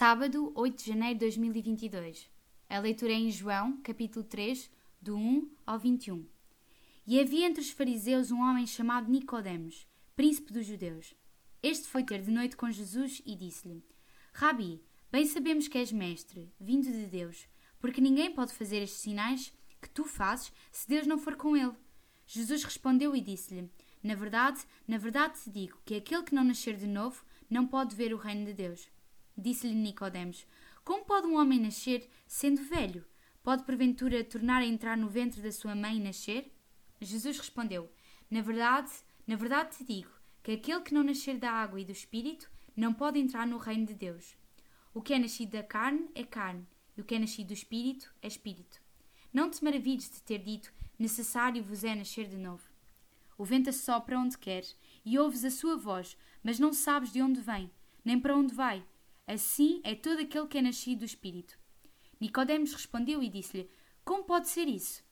Sábado, 8 de janeiro de 2022. A leitura é em João, capítulo 3, do 1 ao 21. E havia entre os fariseus um homem chamado Nicodemos, príncipe dos judeus. Este foi ter de noite com Jesus e disse-lhe: Rabi, bem sabemos que és mestre, vindo de Deus, porque ninguém pode fazer estes sinais que tu fazes se Deus não for com ele. Jesus respondeu e disse-lhe: Na verdade, na verdade te digo que aquele que não nascer de novo não pode ver o reino de Deus. Disse-lhe Nicodemos: Como pode um homem nascer sendo velho? Pode porventura tornar a entrar no ventre da sua mãe e nascer? Jesus respondeu: Na verdade, na verdade te digo que aquele que não nascer da água e do espírito não pode entrar no reino de Deus. O que é nascido da carne é carne, e o que é nascido do espírito é espírito. Não te maravilhes de ter dito: Necessário vos é nascer de novo. O vento assopra onde quer, e ouves a sua voz, mas não sabes de onde vem, nem para onde vai. Assim é todo aquele que é nascido do Espírito. Nicodemos respondeu e disse-lhe: Como pode ser isso?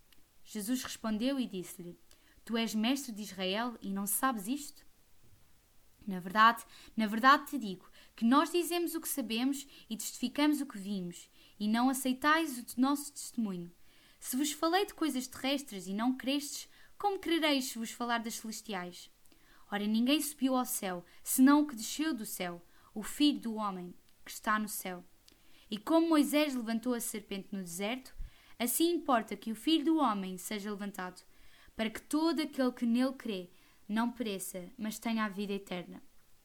Jesus respondeu e disse-lhe: Tu és mestre de Israel e não sabes isto? Na verdade, na verdade te digo que nós dizemos o que sabemos e testificamos o que vimos, e não aceitais o nosso testemunho. Se vos falei de coisas terrestres e não crestes, como crereis se vos falar das celestiais? Ora, ninguém subiu ao céu, senão o que desceu do céu, o Filho do Homem, que está no céu. E como Moisés levantou a serpente no deserto, assim importa que o Filho do Homem seja levantado, para que todo aquele que nele crê não pereça, mas tenha a vida eterna.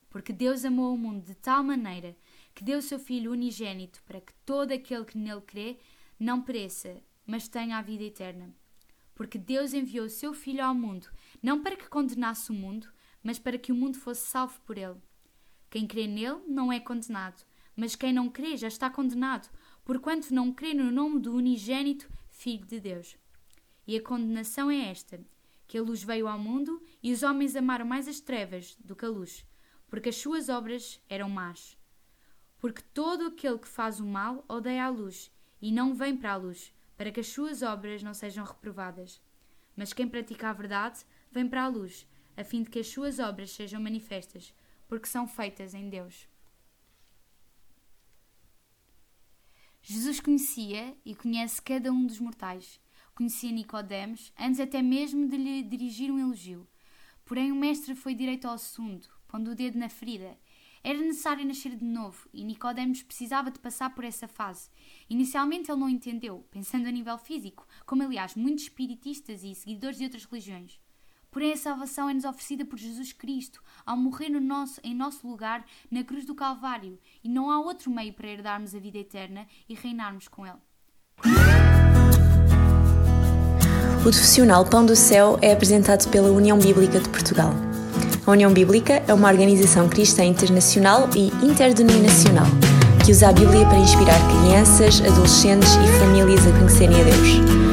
Porque Deus amou o mundo de tal maneira que deu o seu Filho unigênito para que todo aquele que nele crê não pereça, mas tenha a vida eterna. Porque Deus enviou o seu Filho ao mundo, não para que condenasse o mundo, mas para que o mundo fosse salvo por ele. Quem crê nele não é condenado, mas quem não crê já está condenado, porquanto não crê no nome do unigênito Filho de Deus. E a condenação é esta: que a luz veio ao mundo e os homens amaram mais as trevas do que a luz, porque as suas obras eram más. Porque todo aquele que faz o mal odeia a luz e não vem para a luz, para que as suas obras não sejam reprovadas. Mas quem pratica a verdade vem para a luz, a fim de que as suas obras sejam manifestas, porque são feitas em Deus. Jesus conhecia e conhece cada um dos mortais. Conhecia Nicodemos antes até mesmo de lhe dirigir um elogio. Porém o mestre foi direito ao assunto, pondo o dedo na ferida. Era necessário nascer de novo e Nicodemos precisava de passar por essa fase. Inicialmente ele não entendeu, pensando a nível físico, como aliás muitos espiritistas e seguidores de outras religiões. Porém, a salvação é-nos oferecida por Jesus Cristo, ao morrer no nosso, em nosso lugar na cruz do Calvário, e não há outro meio para herdarmos a vida eterna e reinarmos com Ele. O profissional Pão do Céu é apresentado pela União Bíblica de Portugal. A União Bíblica é uma organização cristã internacional e interdenominacional que usa a Bíblia para inspirar crianças, adolescentes e famílias a conhecerem a Deus.